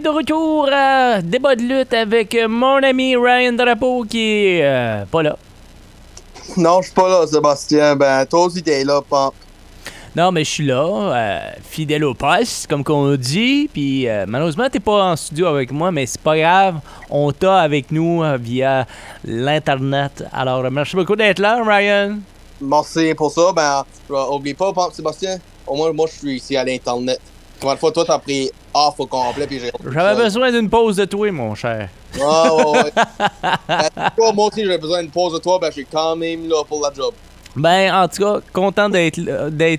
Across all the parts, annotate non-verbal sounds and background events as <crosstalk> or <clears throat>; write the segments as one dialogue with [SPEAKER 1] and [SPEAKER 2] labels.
[SPEAKER 1] Est de retour à débat de lutte avec mon ami Ryan Drapeau qui est euh, pas là.
[SPEAKER 2] Non, je suis pas là, Sébastien. Ben, toi aussi, t'es là, Pump.
[SPEAKER 1] Non, mais je suis là, euh, fidèle au poste, comme qu'on dit. Puis euh, malheureusement, t'es pas en studio avec moi, mais c'est pas grave. On t'a avec nous via l'internet. Alors, merci beaucoup d'être là, Ryan.
[SPEAKER 2] Merci pour ça. Ben, oublie pas, Pump, Sébastien. Au moins, moi, je suis ici à l'Internet. Combien de fois, toi, t'as pris off au complet, puis j'ai...
[SPEAKER 1] J'avais besoin d'une pause de toi, mon cher.
[SPEAKER 2] Ah, ouais, ouais. <laughs> ben, toi, moi aussi, j'ai besoin d'une pause de toi, ben, je suis quand même là pour la job.
[SPEAKER 1] Ben, en tout cas, content d'être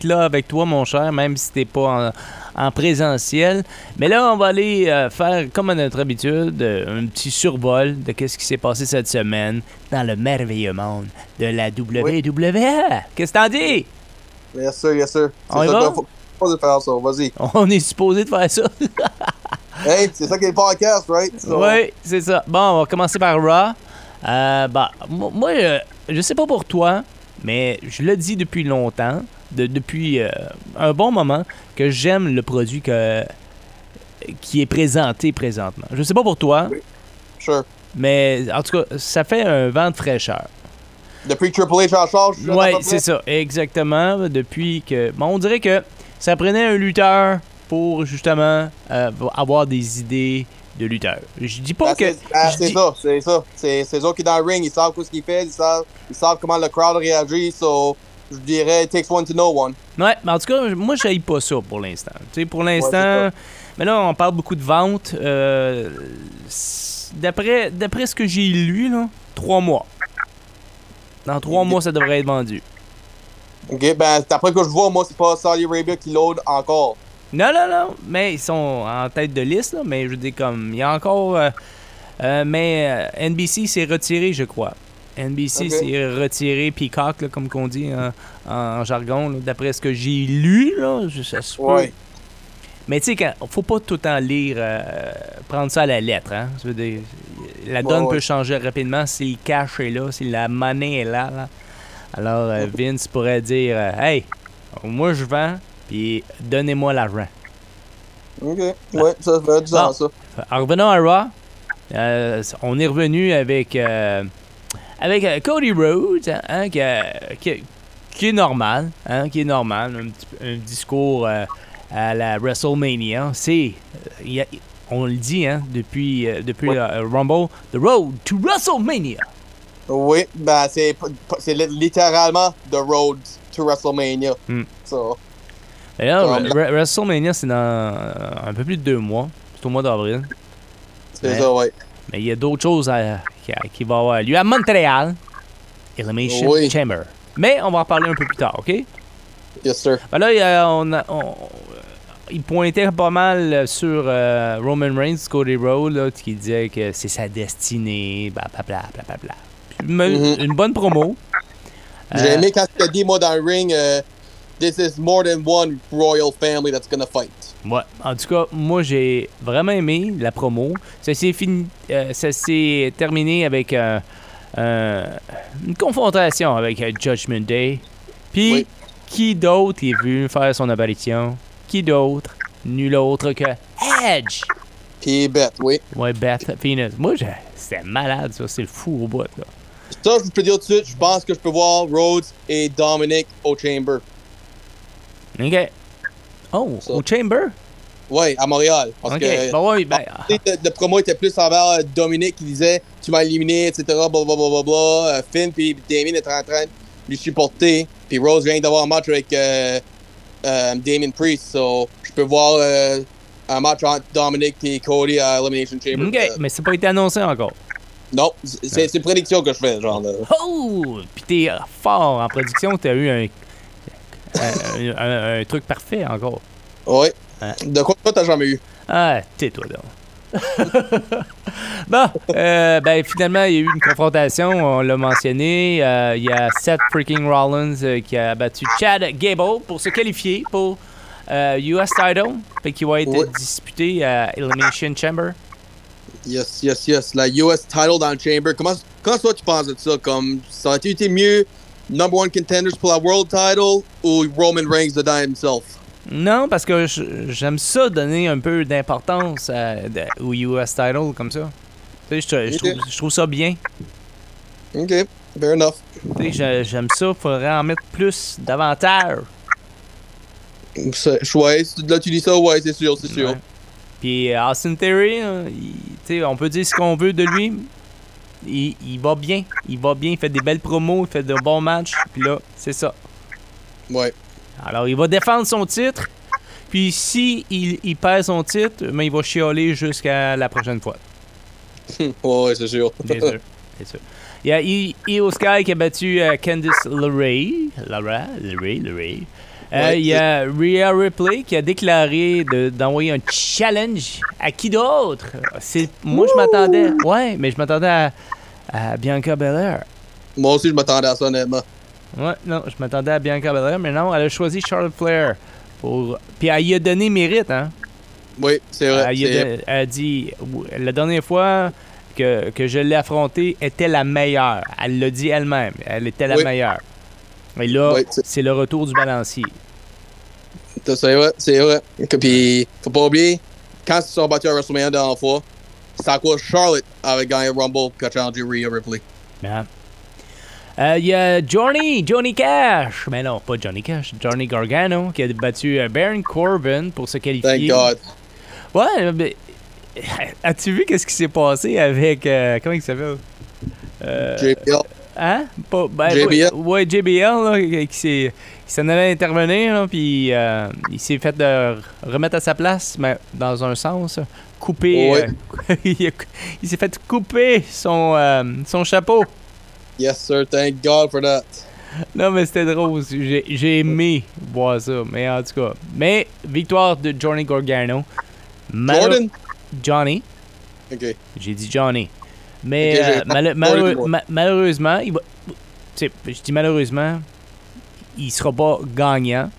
[SPEAKER 1] là- avec toi, mon cher, même si t'es pas en, en présentiel. Mais là, on va aller euh, faire, comme à notre habitude, euh, un petit survol de qu'est-ce qui s'est passé cette semaine dans le merveilleux monde de la WWE. Qu'est-ce que t'en dis?
[SPEAKER 2] Yes, sir, yes, sir. C'est
[SPEAKER 1] On y va?
[SPEAKER 2] faut, faut faire ça, vas-y. <laughs>
[SPEAKER 1] On est supposé de faire ça. <laughs>
[SPEAKER 2] Hey, c'est ça qui est le podcast, right? So,
[SPEAKER 1] Oui, c'est ça. Bon, on va commencer par Raw. Euh, bah, mo- moi, euh, je sais pas pour toi, mais je le dis depuis longtemps, de- depuis euh, un bon moment, que j'aime le produit que, qui est présenté présentement. Je sais pas pour toi,
[SPEAKER 2] Sure.
[SPEAKER 1] mais en tout cas, ça fait un vent de fraîcheur.
[SPEAKER 2] Depuis Triple H en charge,
[SPEAKER 1] Oui, c'est ça, exactement. Depuis que. Bon, on dirait que ça prenait un lutteur pour justement euh, avoir des idées de lutteur. Je dis pas
[SPEAKER 2] Ben,
[SPEAKER 1] que.
[SPEAKER 2] c'est
[SPEAKER 1] je
[SPEAKER 2] c'est
[SPEAKER 1] dis-
[SPEAKER 2] ça, c'est ça. C'est eux qui dans le ring, ils savent ce qu'ils font, ils savent, ils savent comment le crowd réagit, so je dirais it takes one to know one.
[SPEAKER 1] Ouais, mais en tout cas, moi, je pas ça pour l'instant. Tu sais, pour l'instant,
[SPEAKER 2] ça.
[SPEAKER 1] mais là, on parle beaucoup de ventes. euh, d'après ce que j'ai lu, là, trois mois. Dans trois mois, ça devrait être vendu.
[SPEAKER 2] Ok, ben d'après que je vois, moi c'est pas Saudi Arabia qui load encore.
[SPEAKER 1] Non, non, non, mais ils sont en tête de liste, là, mais je veux dire, comme, il y a encore... euh, euh, mais euh, NBC s'est retiré, je crois. NBC s'est retiré, Peacock, là, comme qu'on dit en, en jargon, d'après ce que j'ai lu, là, je- ça se peut.
[SPEAKER 2] Ouais.
[SPEAKER 1] Mais tu sais, faut pas tout le temps lire, euh, prendre ça à la lettre. Hein? Je veux dire, la donne
[SPEAKER 2] ouais.
[SPEAKER 1] peut changer rapidement si le cash est là, si la monnaie est là. là. Alors, euh, Vince pourrait dire euh, Hey, moi je vends, puis donnez-moi l'argent.
[SPEAKER 2] Ok, ouais, ça fait du sens, ça.
[SPEAKER 1] En revenant à Raw, euh, on est revenu avec, euh, avec Cody Rhodes, hein, hein, qui, qui- qui est normal, hein, qui est normal, un, petit- un discours euh, à la WrestleMania. C'est, on le dit, hein, depuis, depuis
[SPEAKER 2] Ouais.
[SPEAKER 1] Rumble, The Road to WrestleMania.
[SPEAKER 2] Oui, ben c'est c'est li- littéralement The Road to WrestleMania.
[SPEAKER 1] Hmm.
[SPEAKER 2] So,
[SPEAKER 1] Re- WrestleMania, c'est dans euh, un peu plus de deux mois. C'est au mois d'avril.
[SPEAKER 2] c'est
[SPEAKER 1] Ouais.
[SPEAKER 2] ça, ouais.
[SPEAKER 1] Mais il y a d'autres choses à- qui, qui vont avoir lieu à Montréal. Elimination
[SPEAKER 2] Oui.
[SPEAKER 1] Chamber. Mais on va en parler un peu plus tard, OK?
[SPEAKER 2] Yes, sir.
[SPEAKER 1] Ben là, on a- on- il pointait pas mal sur euh, Roman Reigns, Cody Rhodes, qui disait que c'est sa destinée, blablabla. Bla, bla, bla. Me-
[SPEAKER 2] Mhm.
[SPEAKER 1] Une bonne promo.
[SPEAKER 2] J'ai
[SPEAKER 1] Euh,
[SPEAKER 2] aimé quand tu as dit, moi, dans le ring, euh, This is more than one royal family that's gonna fight.
[SPEAKER 1] Ouais. En tout cas, moi, j'ai vraiment aimé la promo. Ça s'est fini, euh, ça s'est terminé avec euh, une confrontation avec Judgment Day. Puis,
[SPEAKER 2] Oui.
[SPEAKER 1] qui d'autre est venu faire son apparition? Qui d'autre? Nul autre que Edge.
[SPEAKER 2] Puis Beth, oui.
[SPEAKER 1] Ouais, Beth Phoenix. Moi, j'ai- c'était malade, ça. C'est le fou au bout, là.
[SPEAKER 2] Ça, je peux dire tout de suite, je pense que je peux voir Rhodes et Dominic au Chamber.
[SPEAKER 1] OK. Oh, au Chamber?
[SPEAKER 2] Ouais, à Montréal. Parce que
[SPEAKER 1] Ben ouais, ben,
[SPEAKER 2] sais, le, promo était plus envers euh, Dominic qui disait Tu m'as éliminé, etc. Blablabla. Bla, bla, bla. Euh, Finn puis Damien étaient en train de lui supporter. Puis Rose vient d'avoir un match avec euh, euh, Damien Priest. So, je peux voir euh, un match entre Dominic et Cody à Elimination Chamber.
[SPEAKER 1] OK, mais c'est pas été annoncé encore.
[SPEAKER 2] Non, c'est c'est prédiction que je fais, genre. Là.
[SPEAKER 1] Oh! Puis t'es euh, fort en production, t'as eu un, un, un- un truc parfait encore.
[SPEAKER 2] Ouais.
[SPEAKER 1] Hein.
[SPEAKER 2] De quoi toi, t'as jamais eu?
[SPEAKER 1] Ah, tais-toi donc. <laughs> bon, euh, ben finalement, il y a eu une confrontation, on l'a mentionné. Euh, Il y a Seth freaking Rollins euh, qui a battu Chad Gable pour se qualifier pour euh, US title, qu'il va être disputé à Elimination Chamber.
[SPEAKER 2] Yes, yes, yes. La US title dans le Chamber. Comment, comment toi tu penses de ça? Comme, ça aurait été mieux number one contenders pour la World title ou Roman Reigns dedans himself?
[SPEAKER 1] Non, parce que j'aime ça donner un peu d'importance de- au US title comme ça. Tu sais, je, trouve, ça bien.
[SPEAKER 2] Ok, fair enough.
[SPEAKER 1] Tu sais, j'ai- j'aime ça, faudrait en mettre plus, davantage.
[SPEAKER 2] Ouais, là tu dis ça, ouais, c'est sûr, c'est sûr.
[SPEAKER 1] Ouais. Puis euh, Austin Theory, hein, il- on peut dire ce qu'on veut de lui. Il, il va bien. Il va bien. Il fait des belles promos. Il fait de bons matchs. Puis là, c'est ça.
[SPEAKER 2] Ouais.
[SPEAKER 1] Alors, il va défendre son titre. Puis si il, il perd son titre, mais il va chialer jusqu'à la prochaine fois. <laughs>
[SPEAKER 2] ouais, c'est sûr.
[SPEAKER 1] Bien sûr. Bien sûr. Il y a Io Sky qui a battu euh, Candice LeRae. Laura, LeRae, LeRae. Euh, il y a Rhea Ripley qui a déclaré de- d'envoyer un challenge à qui d'autre? Moi, je m'attendais. Ouais, mais je m'attendais à, à Bianca Belair.
[SPEAKER 2] Moi aussi, je m'attendais à ça, honnêtement.
[SPEAKER 1] Ouais, non, je m'attendais à Bianca Belair, mais non, elle a choisi Charlotte Flair. Pour... Puis elle y a donné mérite, hein?
[SPEAKER 2] Oui, c'est vrai.
[SPEAKER 1] Elle, a elle dit, la dernière fois que, que je l'ai affrontée était la meilleure. Elle l'a dit elle-même. Elle était la
[SPEAKER 2] Oui.
[SPEAKER 1] meilleure. Et là,
[SPEAKER 2] c'est-
[SPEAKER 1] le retour du balancier.
[SPEAKER 2] C'est vrai, c'est vrai. Puis, faut pas oublier, quand ils se sont battus à WrestleMania la dernière fois, c'est à quoi Charlotte avait gagné Rumble qui a challengé Rhea Ripley.
[SPEAKER 1] Hein? Euh, Il y a Johnny, Johnny Cash. Mais non, pas Johnny Cash. Johnny Gargano qui a battu euh, Baron Corbin pour se
[SPEAKER 2] Thank
[SPEAKER 1] qualifier.
[SPEAKER 2] God.
[SPEAKER 1] Ouais, mais <laughs> as-tu vu qu'est-ce qui s'est passé avec euh, comment il s'appelle? Euh,
[SPEAKER 2] JBL.
[SPEAKER 1] Hein? Pas, ben,
[SPEAKER 2] JBL.
[SPEAKER 1] Ouais, JBL, là, qui s'en allait intervenir, puis euh, il s'est fait de remettre à sa place, mais dans un sens, couper.
[SPEAKER 2] Ouais.
[SPEAKER 1] euh, <laughs> il s'est fait couper son, euh, son chapeau.
[SPEAKER 2] Yes, sir. Thank God for that.
[SPEAKER 1] Non, mais c'était drôle. J'ai j'ai aimé voir ça, mais en tout cas. Mais victoire de Johnny Gargano. Malo-
[SPEAKER 2] Jordan?
[SPEAKER 1] Johnny.
[SPEAKER 2] Ok.
[SPEAKER 1] J'ai dit Johnny. Mais euh, mal- malheureusement, il va. je dis malheureusement, il sera pas gagnant.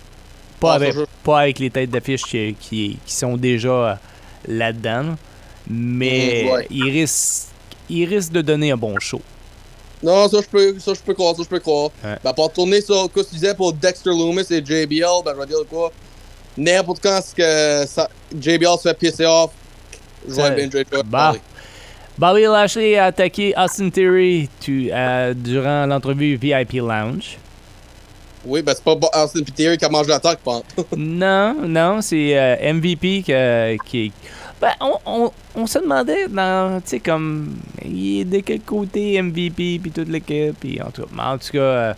[SPEAKER 1] Pas,
[SPEAKER 2] Ah,
[SPEAKER 1] avec, pas avec les têtes d'affiche qui, qui, qui sont déjà euh, là-dedans. Mais
[SPEAKER 2] ouais.
[SPEAKER 1] il, risque, il risque de donner un bon show.
[SPEAKER 2] Non, ça je peux, ça je peux croire, ça je peux croire.
[SPEAKER 1] Ouais.
[SPEAKER 2] Ben, pour tourner sur ce que tu disais pour Dexter Loomis et JBL, ben je vais dire quoi? N'importe quand que ça, JBL se fait pisser off, je vais bien.
[SPEAKER 1] Bah. Bobby Lashley a attaqué Austin Theory tu- euh, durant l'entrevue VIP Lounge.
[SPEAKER 2] Oui, ben c'est pas Austin Theory qui a mangé l'attaque, pense. <laughs>
[SPEAKER 1] Non, non, c'est euh, MVP que- qui. Ben, on, on, on se demandait, tu sais, comme, il est de quel côté MVP, puis toute l'équipe, puis en tout cas, mais en tout cas, euh,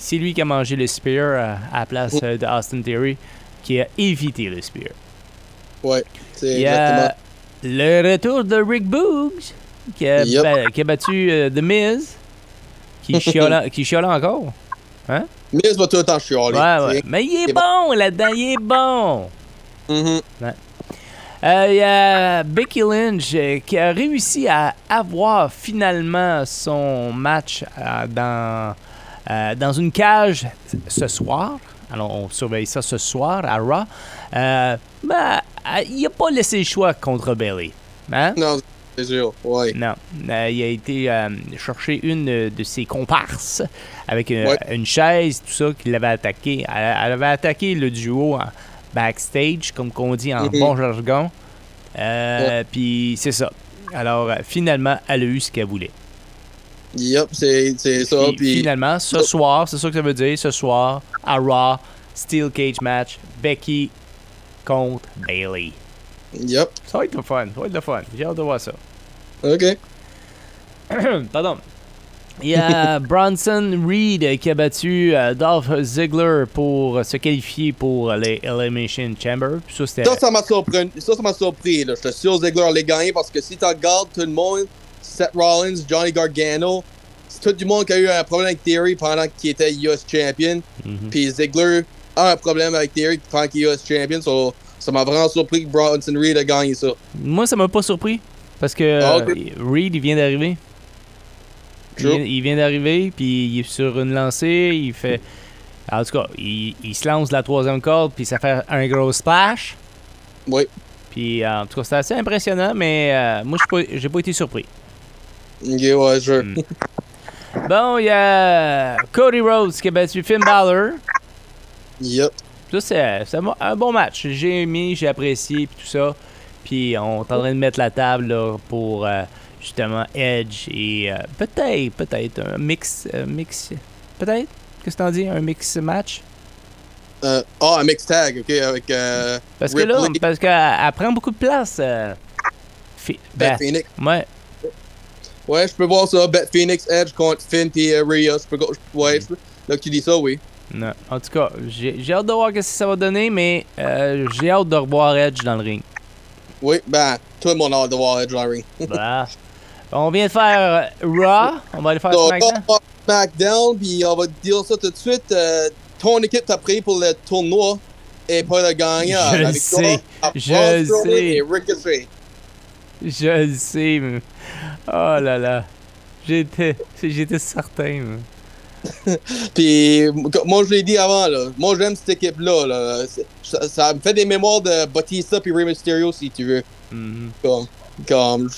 [SPEAKER 1] c'est lui qui a mangé le spear à la place euh, de Austin Theory, qui a évité le spear.
[SPEAKER 2] ouais, c'est exactement.
[SPEAKER 1] Le retour de Rick Boogs, qui a, ba- qui a battu euh, The Miz, qui <laughs> chiala encore.
[SPEAKER 2] Miz va tout le temps.
[SPEAKER 1] Ouais, ouais. Mais il est bon là-dedans, il est bon.
[SPEAKER 2] Mhm.
[SPEAKER 1] Euh, Il y a Becky Lynch euh, qui a réussi à avoir finalement son match euh, dans, euh, dans une cage ce soir. Alors, on surveille ça ce soir à Raw. Ben, il n'a pas laissé le choix contre Bailey. Hein?
[SPEAKER 2] Non, c'est sûr, ouais.
[SPEAKER 1] Non. Euh, il a été euh, chercher une de ses comparses avec une,
[SPEAKER 2] Ouais.
[SPEAKER 1] une chaise, tout ça, qui l'avait attaqué. Elle, elle avait attaqué le duo en backstage, comme qu'on dit en
[SPEAKER 2] Mhm.
[SPEAKER 1] bon jargon. Euh, Puis c'est ça. Alors, euh, finalement, elle a eu ce qu'elle voulait.
[SPEAKER 2] Yep, c'est ça.
[SPEAKER 1] Puis, finalement, ce soir, c'est ça que ça veut dire, ce soir, à Raw, Steel Cage match, Becky contre Bailey.
[SPEAKER 2] yep,
[SPEAKER 1] Ça va être le fun, ça va être le fun. J'ai hâte de voir ça.
[SPEAKER 2] ok. <clears throat>
[SPEAKER 1] Pardon. Il y a <laughs> Bronson Reed qui a battu euh, Dolph Ziggler pour se qualifier pour les Elimination Chamber. Ça.
[SPEAKER 2] Ça, m'a surpris. Ça, ça m'a surpris. Là. Je suis sûr que Ziggler allait gagner parce que si tu regardes tout le monde, Seth Rollins, Johnny Gargano. C'est tout du monde qui a eu un problème avec Theory pendant qu'il était US Champion.
[SPEAKER 1] Mhm.
[SPEAKER 2] Puis Ziggler un problème avec Theory pendant qu'il est US Champion. So, ça m'a vraiment surpris que Bronson Reed a gagné ça.
[SPEAKER 1] Moi, ça m'a pas surpris. Parce que
[SPEAKER 2] Ah.
[SPEAKER 1] Reed, il vient d'arriver. Il vient, il vient d'arriver, puis il est sur une lancée. Il fait. En tout cas, il, il se lance de la troisième corde, puis ça fait un gros splash.
[SPEAKER 2] Oui.
[SPEAKER 1] Puis, en tout cas, c'était assez impressionnant, mais euh, moi, je suis pas- j'ai pas été surpris.
[SPEAKER 2] Ok, ouais, je.
[SPEAKER 1] Mm. <laughs> Bon, il y a Cody Rhodes qui a battu Finn Balor.
[SPEAKER 2] Yep.
[SPEAKER 1] Ça, c'est un bon- match. J'ai aimé, j'ai apprécié, puis tout ça. Puis on est en train de mettre la table là, pour euh, justement Edge et euh, peut-être, peut-être un mix, euh, mix, peut-être? Qu'est-ce que t'en dis, un mix match?
[SPEAKER 2] Ah, un mix tag, ok, avec
[SPEAKER 1] Parce que là, parce qu'elle elle prend beaucoup de place. ben,
[SPEAKER 2] Phoenix.
[SPEAKER 1] ouais,
[SPEAKER 2] Ouais, je peux voir ça. Beth Phoenix, Edge contre Finn et Rhea. Je peux, go- ouais, là que tu dis ça, oui.
[SPEAKER 1] Non. En tout cas, j'ai hâte de voir ce que ça va donner, mais euh, j'ai hâte de revoir Edge dans le ring.
[SPEAKER 2] Oui, ben, tout le monde a hâte de voir Edge dans le ring.
[SPEAKER 1] Voilà. <laughs> On vient de faire euh, Raw, on va aller faire
[SPEAKER 2] So,
[SPEAKER 1] SmackDown.
[SPEAKER 2] va SmackDown, puis on va dire ça tout de suite. euh, ton équipe t'a pris pour le tournoi et pas le gagnant.
[SPEAKER 1] Je sais, je sais.
[SPEAKER 2] Et Ricochet.
[SPEAKER 1] Je le sais, mais... Oh là là. J'étais... J'étais certain, mais... <laughs>
[SPEAKER 2] Puis, moi, je l'ai dit avant, là. Moi, j'aime cette équipe-là. Là. Ça, ça me fait des mémoires de Batista puis Rey Mysterio, si tu veux.
[SPEAKER 1] Mhm.
[SPEAKER 2] Comme, comme,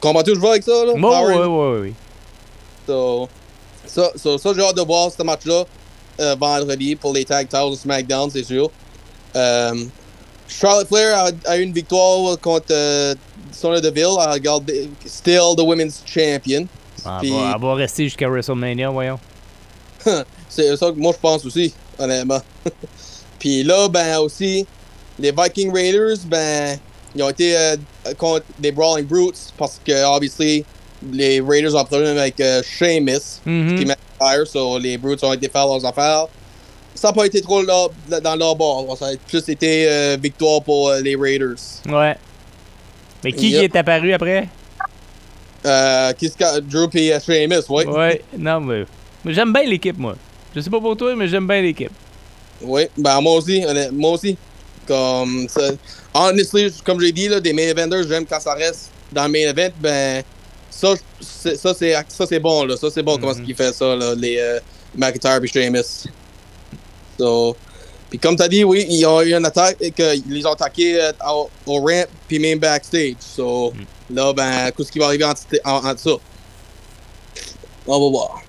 [SPEAKER 2] comprends-tu où je vais avec ça, là? Power
[SPEAKER 1] ouais, ouais, ouais.
[SPEAKER 2] So, ça, j'ai hâte de voir ce match-là euh, vendredi pour les tag titles de SmackDown, c'est sûr. Euh, Charlotte Flair a, a eu une victoire contre euh, Sonya Deville, elle a gardé still the women's champion. Puis-
[SPEAKER 1] va, elle va rester jusqu'à WrestleMania, voyons. <laughs>
[SPEAKER 2] C'est ça que moi je pense aussi, honnêtement. <laughs> Puis là, ben aussi, les Viking Raiders, ben, ils ont été euh, contre des Brawling Brutes parce que, obviously, les Raiders ont un problème avec euh, Sheamus.
[SPEAKER 1] Mhm.
[SPEAKER 2] qui McIntyre, so les Brutes ont été faire leurs affaires. Ça n'a pas été trop leur- dans leur bord. Ça a plus été euh, victoire pour les Raiders.
[SPEAKER 1] Ouais. Mais qui
[SPEAKER 2] Yep.
[SPEAKER 1] est apparu après?
[SPEAKER 2] Euh, Qu'est-ce que Drew et euh, Sheamus, oui.
[SPEAKER 1] Ouais, non, mais... mais j'aime bien l'équipe, moi. Je sais pas pour toi, mais j'aime bien l'équipe.
[SPEAKER 2] Oui, ben moi aussi, moi aussi. Comme ça. Honestly, comme j'ai dit, là, des main eventers, j'aime quand ça reste dans le main event, ben ça, c'est- ça c'est ça c'est bon là. Ça c'est bon comment est-ce qu'ils fait ça là, les euh, McIntyre et Sheamus. So, puis comme t'as dit, oui, ils ont eu une attaque et que ils les ont attaqués euh, au, au ramp puis même backstage. So là, ben, qu'est-ce qui va arriver en- entre ça? On va voir.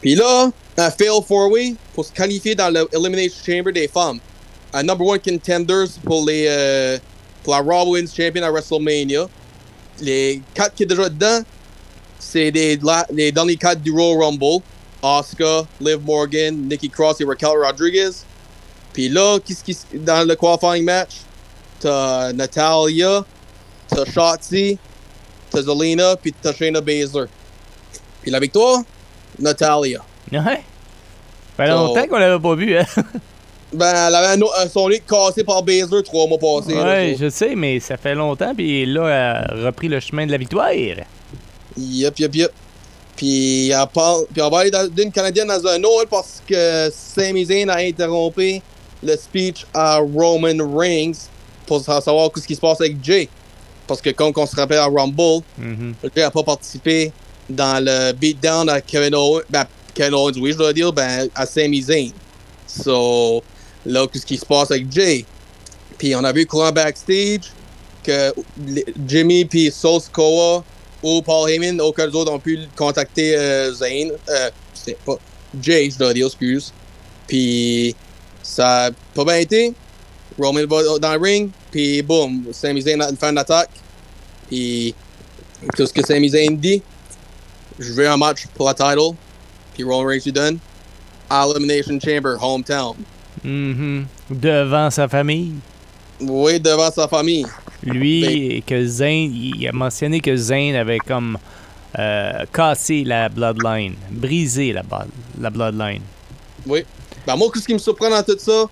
[SPEAKER 2] Puis là, un fail four-way pour se qualifier dans l'Elimination Chamber des femmes. Un number one contenders pour, les, euh, pour la Raw Women's Champion à WrestleMania. Les quatre qui sont déjà dedans, c'est la- les derniers quatre du Royal Rumble. Asuka, Liv Morgan, Nikki Cross et Raquel Rodriguez. Puis là, qu'est-ce qui dans le qualifying match? T'as Natalia, t'as Shotzi, t'as Zelina, puis t'as Shayna Baszler. Puis la victoire? Natalia.
[SPEAKER 1] Ouais. Fait
[SPEAKER 2] So-
[SPEAKER 1] longtemps qu'on l'avait pas vu, hein? <laughs>
[SPEAKER 2] Ben, elle avait un, un- son nez cassé par Baszler trois mois passés.
[SPEAKER 1] Ouais, je sais, mais ça fait longtemps, puis là, elle a repris le chemin de la victoire.
[SPEAKER 2] Yep, yep, yep. Puis, elle parle, puis on va aller d'une Canadienne dans un autre parce que Sami Zayn a interrompu le speech à Roman Reigns pour sa- savoir ce qui se passe avec Jay. Parce que comme on se rappelle à Rumble,
[SPEAKER 1] Mhm.
[SPEAKER 2] Jay n'a pas participé dans le beatdown à Kevin Owens. Ben, Kevin Owens, oui, je dois dire, ben, à Sami Zayn. So, là, qu'est-ce qui se passe avec Jay? Puis on a vu courant backstage que Jimmy puis Sauce Koa ou Paul Heyman, aucun des autres ont pu contacter euh, Zayn. Euh, c'est pas Jay, je dois dire, excuse. Puis ça a pas bien été. Roman va dans le ring, puis boum, Sami Zayn a une fin d'attaque. Puis tout ce que Sami Zayn dit, je veux un match pour la title. Puis Roman Reigns lui donne Elimination Chamber, hometown.
[SPEAKER 1] Mhm. Devant sa famille.
[SPEAKER 2] Oui, devant sa famille.
[SPEAKER 1] Lui, que Zayn, il a mentionné que Zayn avait comme euh, cassé la bloodline, brisé la, la bloodline.
[SPEAKER 2] Oui. Ben moi, ce qui me surprend dans tout ça,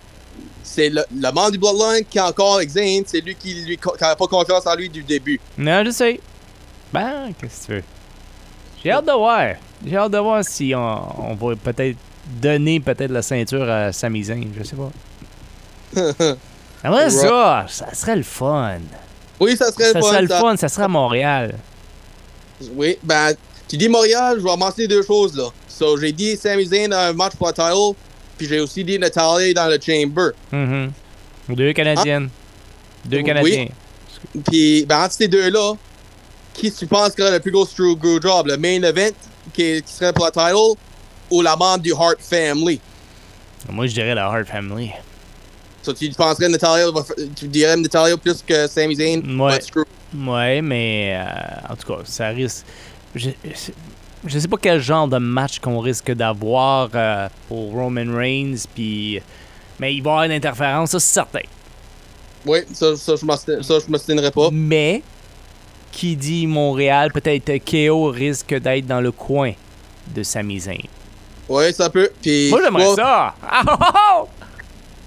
[SPEAKER 2] c'est le, le membre du Bloodline qui est encore avec c'est lui qui lui qui a pas confiance en lui du début.
[SPEAKER 1] Non, je sais. Ben, qu'est-ce que tu veux? J'ai hâte de voir. J'ai hâte de voir si on, on va peut-être donner peut-être la ceinture à Sami Zayn. Je sais pas. <laughs> Après ça, ça serait le fun.
[SPEAKER 2] Oui, ça serait
[SPEAKER 1] Ça
[SPEAKER 2] fun,
[SPEAKER 1] serait le
[SPEAKER 2] ça.
[SPEAKER 1] fun, ça serait à Montréal.
[SPEAKER 2] Oui, ben, tu dis Montréal, je vais mentionner deux choses, là. So, j'ai dit Sami Zayn un match pour title, puis j'ai aussi dit Natalia dans le Chamber.
[SPEAKER 1] Mhm. Deux Canadiennes. Deux
[SPEAKER 2] Oui.
[SPEAKER 1] Canadiens.
[SPEAKER 2] Puis, ben, entre ces deux-là, qui tu penses qui aurait le plus gros screw job? Le main event, qui, qui serait pour la title, ou la membre du Hart Family?
[SPEAKER 1] Moi, je dirais la Hart Family.
[SPEAKER 2] So, tu penserais Natalia, tu dirais Natalia plus que Sami Zayn?
[SPEAKER 1] Ouais. Ouais, mais euh, en tout cas, ça risque. Je, je sais pas quel genre de match qu'on risque d'avoir euh, pour Roman Reigns, puis. Mais il va y avoir une interférence, ça c'est certain.
[SPEAKER 2] Oui, ça, ça, je m'obstinerais pas.
[SPEAKER 1] Mais, qui dit Montréal, peut-être KO risque d'être dans le coin de Sami Zayn.
[SPEAKER 2] Oui, ça peut. Puis,
[SPEAKER 1] Moi, j'aimerais ça!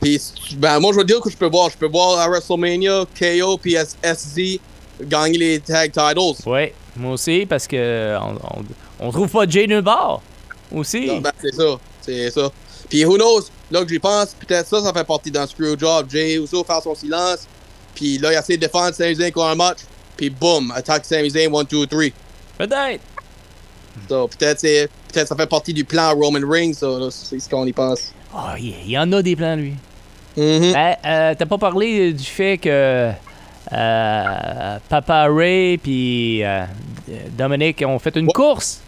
[SPEAKER 2] Puis, ben, moi, je veux dire que je peux voir. Je peux voir à WrestleMania, KO, puis S- SZ gagner les tag titles.
[SPEAKER 1] Ouais, moi aussi, parce que on, on, on trouve pas Jay nulle part. Aussi.
[SPEAKER 2] Non, ben, c'est ça. C'est ça. Puis, who knows? Là que j'y pense, peut-être ça, ça fait partie d'un screwjob. Jay Uso faire son silence. Puis là, il essaie de défendre Zayn contre un match. Puis, boum, attaque Zayn 1, 2, 3.
[SPEAKER 1] Peut-être.
[SPEAKER 2] So, peut-être c'est peut-être ça fait partie du plan Roman Reigns, ça, là, c'est ce qu'on y pense.
[SPEAKER 1] Ah, il il y en a des plans, lui.
[SPEAKER 2] Mhm.
[SPEAKER 1] Ben, euh, T'as pas parlé du fait que euh, Papa Ray puis euh, Dominic ont fait une course?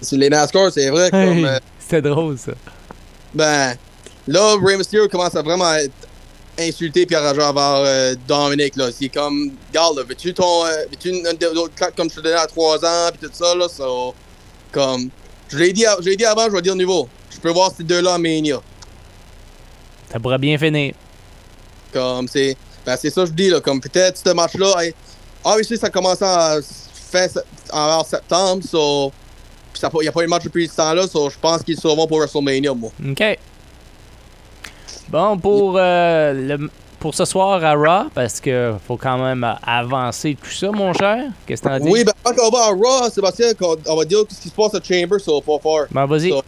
[SPEAKER 2] Sur les NASCAR, c'est vrai. Comme, euh,
[SPEAKER 1] C'était drôle, ça.
[SPEAKER 2] ben, là, Rey Mysterio commence à vraiment être insulté puis enragé envers euh, Dominic. Là. C'est comme, regarde, là, veux-tu ton. euh, veux-tu une, l'autre claque comme je te donnais à 3 ans puis tout ça, là? So, comme, je l'ai dit, à- je l'ai dit avant, je vais dire nouveau. Je peux voir ces deux-là en Mania.
[SPEAKER 1] Ça pourrait bien finir.
[SPEAKER 2] Comme, c'est. Ben, c'est ça que je dis, là. Comme, peut-être ce match-là. hey, obviously, ça commence en fin en septembre, so. Puis il n'y a pas eu de match depuis ce temps-là, so je pense qu'ils seront pour WrestleMania, moi.
[SPEAKER 1] OK. Bon, pour, euh, le, pour ce soir à Raw, parce que faut quand même avancer tout ça, mon cher. Qu'est-ce que t'en dis?
[SPEAKER 2] Oui, ben, quand on va à Raw, Sébastien, on va dire ce qui se passe à Chamber, so pas fort.
[SPEAKER 1] Ben, vas-y.
[SPEAKER 2] So-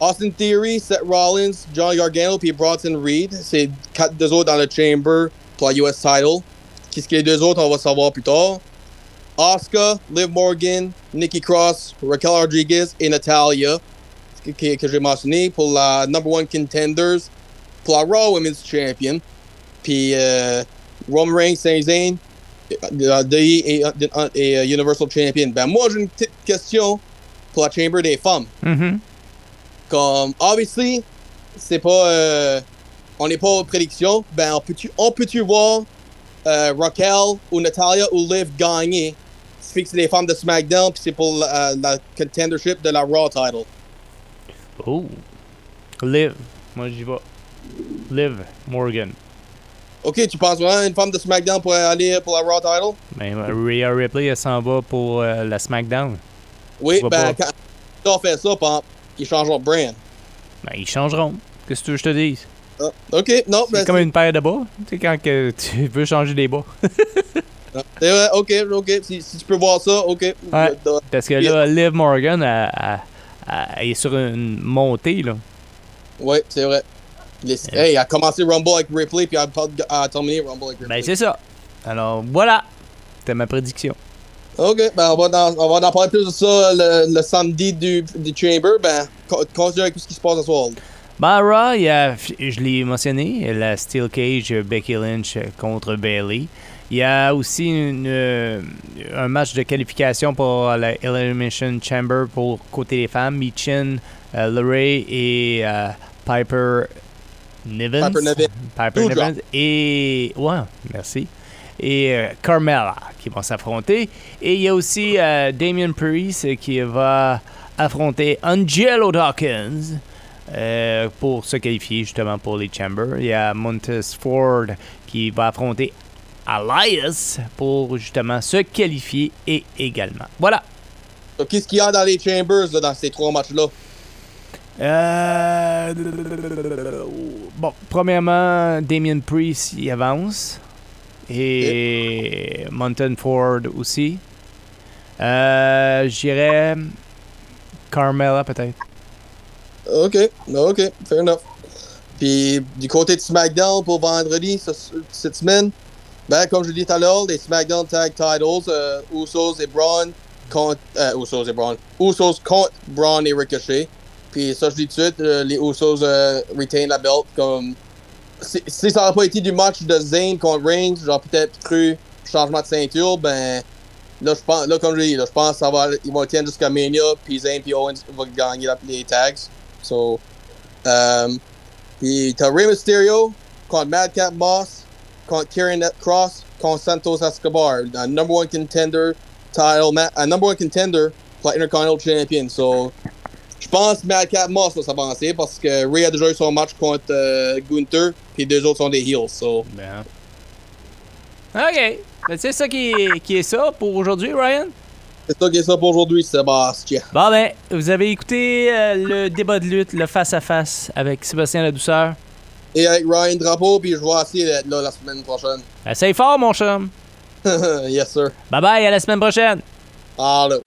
[SPEAKER 2] Austin Theory, Seth Rollins, John Gargano, puis Bronson Reed. C'est quatre deux autres dans le Chamber pour la US title. Qu'est-ce que les deux autres, on va savoir plus tard. Asuka, Liv Morgan, Nikki Cross, Raquel Rodriguez et Natalia, que, que, mentionné pour la number one contenders pour la Raw Women's Champion. Puis euh, Roman Reigns, Sami Zayn, euh, de- et, et- et, euh, uh, uh, Universal Champion. Ben moi, j'ai une petite question pour la Chamber des femmes.
[SPEAKER 1] Mhm.
[SPEAKER 2] Comme, obviously, c'est pas. euh, on n'est pas aux prédictions. Ben, on peut-tu on peut-tu voir euh, Raquel ou Natalia ou Liv gagner? Que c'est les femmes de SmackDown, puis c'est pour la, la contendership de la Raw title.
[SPEAKER 1] Oh. Liv. Moi, j'y vais. Liv Morgan.
[SPEAKER 2] Ok, tu penses vraiment une femme de SmackDown pourrait aller pour la Raw title?
[SPEAKER 1] Ben, Rhea Ripley, elle s'en va pour euh, la SmackDown.
[SPEAKER 2] Oui, ben,
[SPEAKER 1] pas.
[SPEAKER 2] quand on fait ça, ils changeront de brand.
[SPEAKER 1] Ben, ils changeront. Qu'est-ce que tu veux que je te dise?
[SPEAKER 2] Ah, ok, non, ben,
[SPEAKER 1] C'est comme une paire de bas. Tu sais, quand que tu veux changer des bas. <laughs>
[SPEAKER 2] c'est vrai, ok, ok. Si, si tu peux voir ça, ok.
[SPEAKER 1] Ouais. Parce que là, Liv Morgan, elle, elle- elle est sur une montée, là.
[SPEAKER 2] Ouais, c'est vrai. Les- Hey, elle a commencé Rumble avec Ripley, puis elle a, terminé Rumble avec Ripley.
[SPEAKER 1] Ben, c'est ça. Alors, voilà. C'était ma prédiction.
[SPEAKER 2] Ok, ben on va, en, on va en parler plus de ça le, le samedi du, du Chamber. Ben, co- continue avec tout ce qui se passe ce soir.
[SPEAKER 1] Ben, Raw, je l'ai mentionné, la Steel Cage Becky Lynch contre Bailey. Il y a aussi une, euh, un match de qualification pour la Elimination Chamber pour côté des femmes. Michin, euh, et euh, Piper Nivens.
[SPEAKER 2] Piper Niven.
[SPEAKER 1] Piper Nivens. Et. Ouais, merci. Et euh, Carmella qui vont s'affronter. Et il y a aussi Damien Priest qui va affronter Angelo Dawkins euh, pour se qualifier justement pour les Chambers. Il y a Montez Ford qui va affronter Elias pour justement se qualifier et également. Voilà.
[SPEAKER 2] Qu'est-ce qu'il y a dans les Chambers là, dans ces trois matchs-là?
[SPEAKER 1] Euh, bon, premièrement, Damien Priest il avance. Et Mountain Ford aussi. Euh, J'irais Carmella, peut-être.
[SPEAKER 2] Ok, ok, fair enough. Puis du côté de SmackDown pour vendredi, ce- cette semaine, ben, comme je l'ai dit tout à l'heure, les SmackDown Tag Titles, euh, Usos et Braun contre. Euh, Usos et Braun. Usos contre Braun et Ricochet. Puis ça, je dis tout de suite, euh, les Usos euh, retain la belt. Comme, si, si ça n'aurait pas été du match de Zayn contre Reigns, j'aurais peut-être cru changement de ceinture, ben. Là, je pense, là, comme je dis, là, je pense ça va, ils vont tenir jusqu'à Mania, puis Zayn puis Owens vont gagner les tags. So, um, puis t'as Rey Mysterio contre Madcap Moss, Kieran Cross, contre Santos Escobar, un number one contender title, un number one contender pour Intercontinental Champion. So, je pense Madcap Moss va s'avancer parce que Ray a déjà eu son match contre euh, Gunther, puis les deux autres sont des heels. So,
[SPEAKER 1] Ben. OK. Ben, c'est ça qui est, qui est ça pour aujourd'hui, Ryan?
[SPEAKER 2] c'est ça qui est ça pour aujourd'hui, Sébastien.
[SPEAKER 1] Bon, ben, vous avez écouté euh, le débat de lutte, le face-à-face avec Sébastien La Douceur.
[SPEAKER 2] Et avec Ryan Drapeau, puis je vais essayer d'être là la semaine prochaine.
[SPEAKER 1] Essaye fort, mon chum. <laughs>
[SPEAKER 2] yes, sir.
[SPEAKER 1] Bye bye, à la semaine prochaine.
[SPEAKER 2] Allô.